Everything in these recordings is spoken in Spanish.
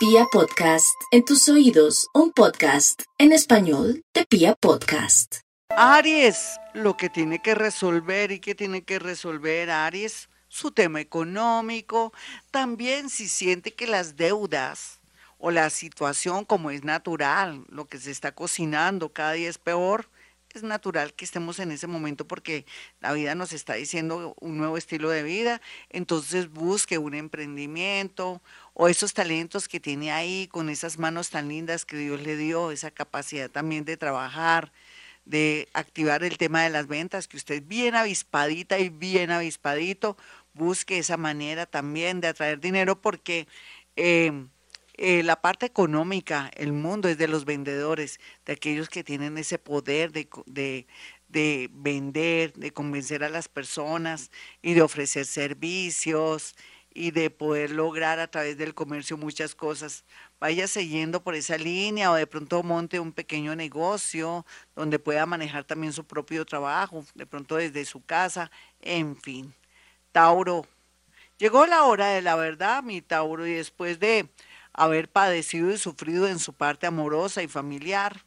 Pia Podcast, en tus oídos, un podcast en español de Pia Podcast. Aries, lo que tiene que resolver y que tiene que resolver Aries, su tema económico, también si siente que las deudas o la situación como es natural, lo que se está cocinando cada día es peor, es natural que estemos en ese momento porque la vida nos está diciendo un nuevo estilo de vida, entonces busque un emprendimiento o esos talentos que tiene ahí con esas manos tan lindas que Dios le dio, esa capacidad también de trabajar, de activar el tema de las ventas, que usted bien avispadita y bien avispadito, busque esa manera también de atraer dinero porque... Eh, eh, la parte económica, el mundo es de los vendedores, de aquellos que tienen ese poder de, de, de vender, de convencer a las personas y de ofrecer servicios y de poder lograr a través del comercio muchas cosas. Vaya siguiendo por esa línea o de pronto monte un pequeño negocio donde pueda manejar también su propio trabajo, de pronto desde su casa, en fin. Tauro. Llegó la hora de la verdad, mi Tauro, y después de haber padecido y sufrido en su parte amorosa y familiar.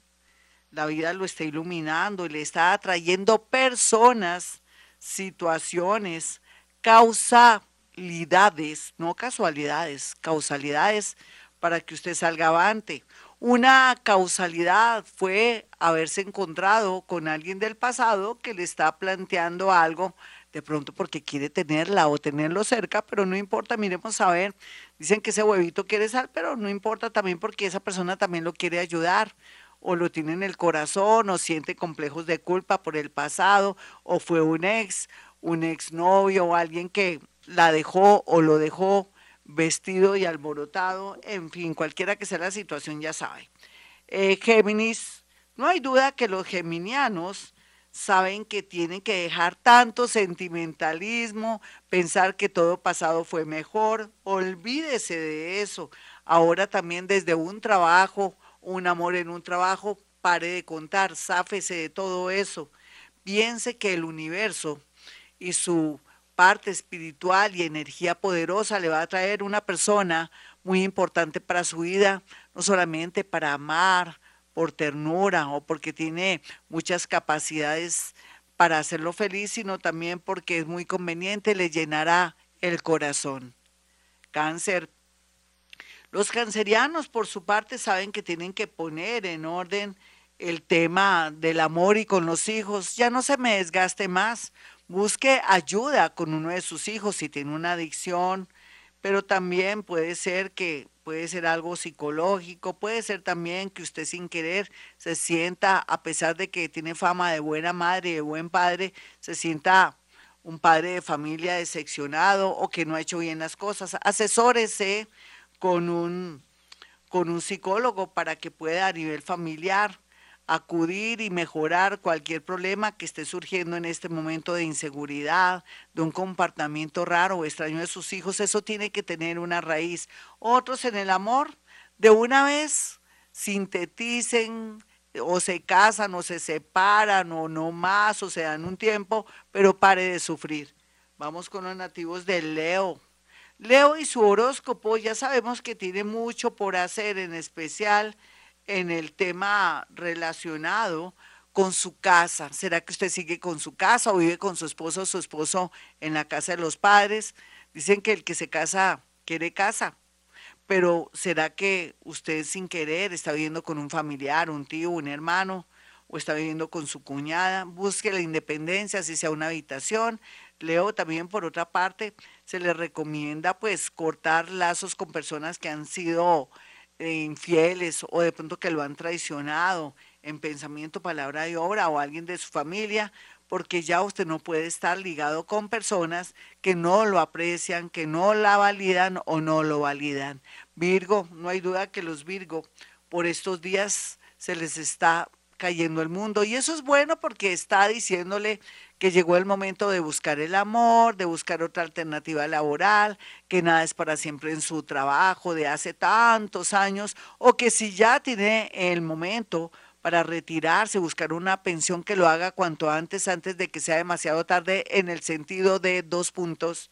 La vida lo está iluminando y le está atrayendo personas, situaciones, causalidades, no casualidades, causalidades para que usted salga avante. Una causalidad fue haberse encontrado con alguien del pasado que le está planteando algo de pronto porque quiere tenerla o tenerlo cerca, pero no importa, miremos a ver, dicen que ese huevito quiere sal, pero no importa también porque esa persona también lo quiere ayudar o lo tiene en el corazón o siente complejos de culpa por el pasado o fue un ex, un exnovio o alguien que la dejó o lo dejó vestido y alborotado, en fin, cualquiera que sea la situación ya sabe. Eh, Géminis, no hay duda que los geminianos saben que tienen que dejar tanto sentimentalismo, pensar que todo pasado fue mejor, olvídese de eso. Ahora también desde un trabajo, un amor en un trabajo, pare de contar, sáfese de todo eso. Piense que el universo y su parte espiritual y energía poderosa le va a traer una persona muy importante para su vida, no solamente para amar, por ternura o porque tiene muchas capacidades para hacerlo feliz, sino también porque es muy conveniente, le llenará el corazón. Cáncer. Los cancerianos, por su parte, saben que tienen que poner en orden el tema del amor y con los hijos. Ya no se me desgaste más. Busque ayuda con uno de sus hijos si tiene una adicción, pero también puede ser que puede ser algo psicológico, puede ser también que usted sin querer se sienta, a pesar de que tiene fama de buena madre, de buen padre, se sienta un padre de familia decepcionado o que no ha hecho bien las cosas. Asesórese con un, con un psicólogo para que pueda a nivel familiar acudir y mejorar cualquier problema que esté surgiendo en este momento de inseguridad, de un comportamiento raro o extraño de sus hijos, eso tiene que tener una raíz. Otros en el amor, de una vez sinteticen o se casan o se separan o no más o se dan un tiempo, pero pare de sufrir. Vamos con los nativos de Leo. Leo y su horóscopo ya sabemos que tiene mucho por hacer, en especial en el tema relacionado con su casa. ¿Será que usted sigue con su casa o vive con su esposo o su esposo en la casa de los padres? Dicen que el que se casa quiere casa, pero ¿será que usted sin querer está viviendo con un familiar, un tío, un hermano? o está viviendo con su cuñada, busque la independencia, si sea una habitación. Leo también por otra parte, se le recomienda pues cortar lazos con personas que han sido infieles o de pronto que lo han traicionado en pensamiento, palabra y obra o alguien de su familia, porque ya usted no puede estar ligado con personas que no lo aprecian, que no la validan o no lo validan. Virgo, no hay duda que los Virgo por estos días se les está cayendo el mundo y eso es bueno porque está diciéndole que llegó el momento de buscar el amor, de buscar otra alternativa laboral, que nada es para siempre en su trabajo de hace tantos años, o que si ya tiene el momento para retirarse, buscar una pensión que lo haga cuanto antes, antes de que sea demasiado tarde, en el sentido de dos puntos,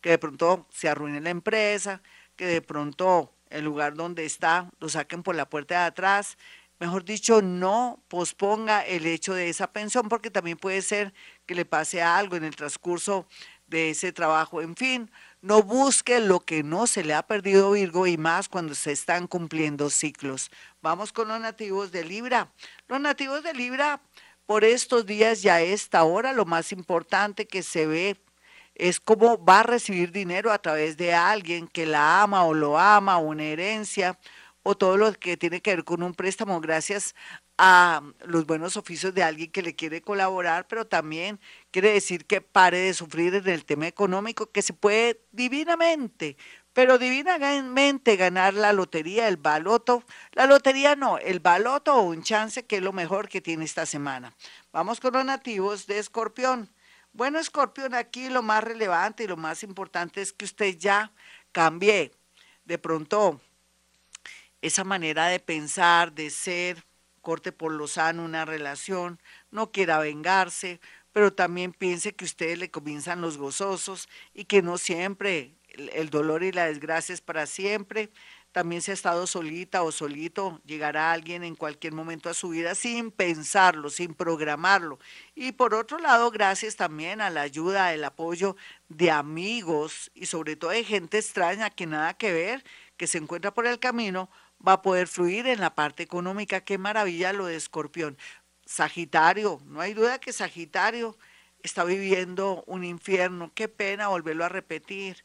que de pronto se arruine la empresa, que de pronto el lugar donde está, lo saquen por la puerta de atrás. Mejor dicho, no posponga el hecho de esa pensión porque también puede ser que le pase algo en el transcurso de ese trabajo. En fin, no busque lo que no se le ha perdido Virgo y más cuando se están cumpliendo ciclos. Vamos con los nativos de Libra. Los nativos de Libra, por estos días y a esta hora, lo más importante que se ve es cómo va a recibir dinero a través de alguien que la ama o lo ama, una herencia o todo lo que tiene que ver con un préstamo gracias a los buenos oficios de alguien que le quiere colaborar, pero también quiere decir que pare de sufrir en el tema económico, que se puede divinamente, pero divinamente ganar la lotería, el baloto, la lotería no, el baloto o un chance que es lo mejor que tiene esta semana. Vamos con los nativos de Escorpión. Bueno, Escorpión, aquí lo más relevante y lo más importante es que usted ya cambie de pronto esa manera de pensar, de ser, corte por lo sano una relación, no quiera vengarse, pero también piense que ustedes le comienzan los gozosos y que no siempre el dolor y la desgracia es para siempre. También si ha estado solita o solito, llegará alguien en cualquier momento a su vida sin pensarlo, sin programarlo. Y por otro lado, gracias también a la ayuda, el apoyo de amigos y sobre todo de gente extraña que nada que ver, que se encuentra por el camino, va a poder fluir en la parte económica. Qué maravilla lo de Escorpión. Sagitario, no hay duda que Sagitario está viviendo un infierno. Qué pena volverlo a repetir.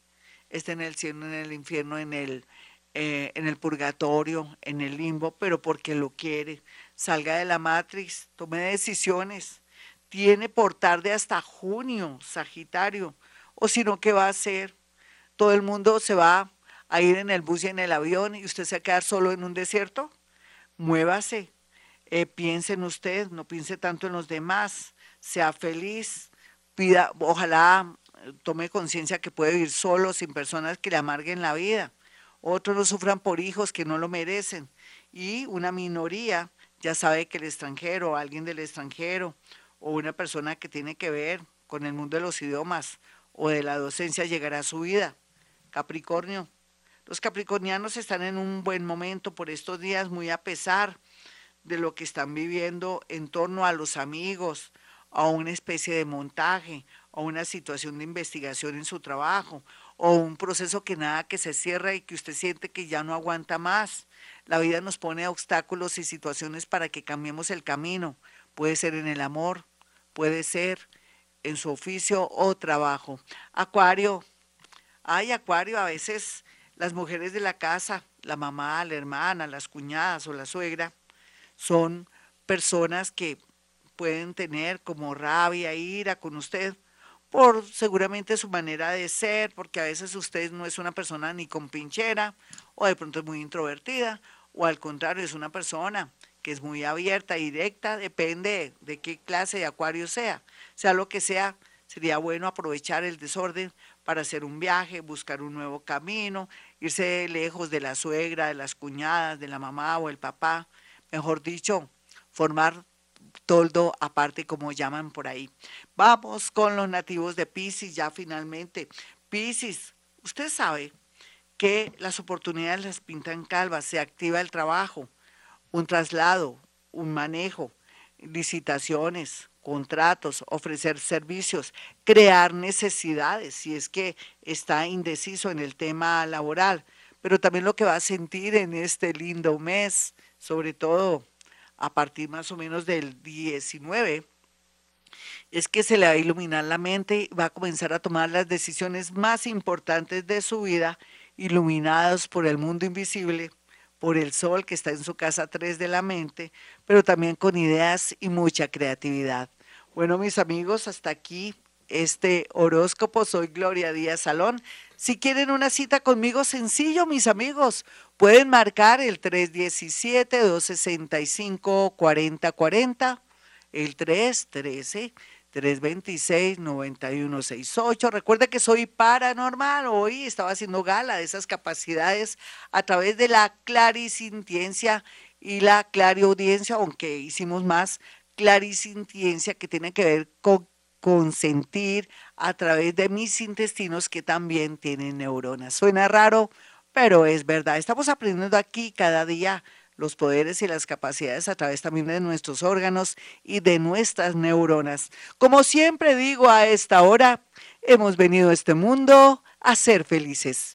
Está en el cielo, en el infierno, en el, eh, en el purgatorio, en el limbo, pero porque lo quiere. Salga de la matriz, tome decisiones. Tiene por tarde hasta junio, Sagitario. O si no, ¿qué va a hacer? Todo el mundo se va a ir en el bus y en el avión y usted se va a quedar solo en un desierto? Muévase, eh, piense en usted, no piense tanto en los demás, sea feliz, pida, ojalá eh, tome conciencia que puede vivir solo, sin personas que le amarguen la vida. Otros no sufran por hijos que no lo merecen. Y una minoría ya sabe que el extranjero, alguien del extranjero, o una persona que tiene que ver con el mundo de los idiomas o de la docencia llegará a su vida. Capricornio, los capricornianos están en un buen momento por estos días, muy a pesar de lo que están viviendo en torno a los amigos, a una especie de montaje, a una situación de investigación en su trabajo, o un proceso que nada que se cierra y que usted siente que ya no aguanta más. La vida nos pone obstáculos y situaciones para que cambiemos el camino. Puede ser en el amor, puede ser en su oficio o trabajo. Acuario, ay, Acuario, a veces las mujeres de la casa, la mamá, la hermana, las cuñadas o la suegra, son personas que pueden tener como rabia, ira con usted, por seguramente su manera de ser, porque a veces usted no es una persona ni con pinchera, o de pronto es muy introvertida, o al contrario, es una persona que es muy abierta, directa, depende de qué clase de acuario sea. Sea lo que sea, sería bueno aprovechar el desorden para hacer un viaje, buscar un nuevo camino, irse lejos de la suegra, de las cuñadas, de la mamá o el papá, mejor dicho, formar toldo aparte como llaman por ahí. Vamos con los nativos de Pisces ya finalmente. Pisces, usted sabe que las oportunidades las pintan calvas, se activa el trabajo, un traslado, un manejo, licitaciones, contratos, ofrecer servicios, crear necesidades, si es que está indeciso en el tema laboral, pero también lo que va a sentir en este lindo mes, sobre todo a partir más o menos del 19, es que se le va a iluminar la mente y va a comenzar a tomar las decisiones más importantes de su vida, iluminados por el mundo invisible, por el sol que está en su casa 3 de la mente, pero también con ideas y mucha creatividad. Bueno, mis amigos, hasta aquí este horóscopo. Soy Gloria Díaz Salón. Si quieren una cita conmigo, sencillo, mis amigos, pueden marcar el 317-265-4040, el 313. 326-9168. Recuerda que soy paranormal. Hoy estaba haciendo gala de esas capacidades a través de la clarisintiencia y la clariaudiencia, aunque hicimos más clarisintiencia que tiene que ver con consentir a través de mis intestinos que también tienen neuronas. Suena raro, pero es verdad, estamos aprendiendo aquí cada día los poderes y las capacidades a través también de nuestros órganos y de nuestras neuronas. Como siempre digo a esta hora, hemos venido a este mundo a ser felices.